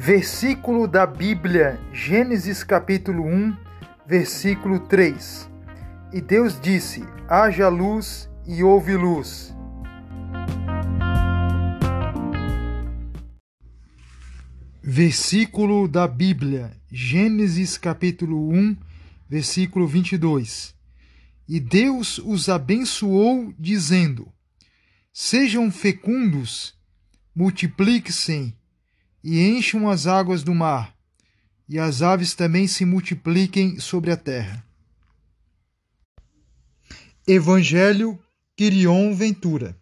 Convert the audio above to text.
Versículo da Bíblia, Gênesis capítulo 1, versículo 3. E Deus disse: haja luz e houve luz. Versículo da Bíblia, Gênesis capítulo 1, versículo 22. E Deus os abençoou, dizendo: Sejam fecundos, multipliquem-se e encham as águas do mar, e as aves também se multipliquem sobre a terra. Evangelho Quirion Ventura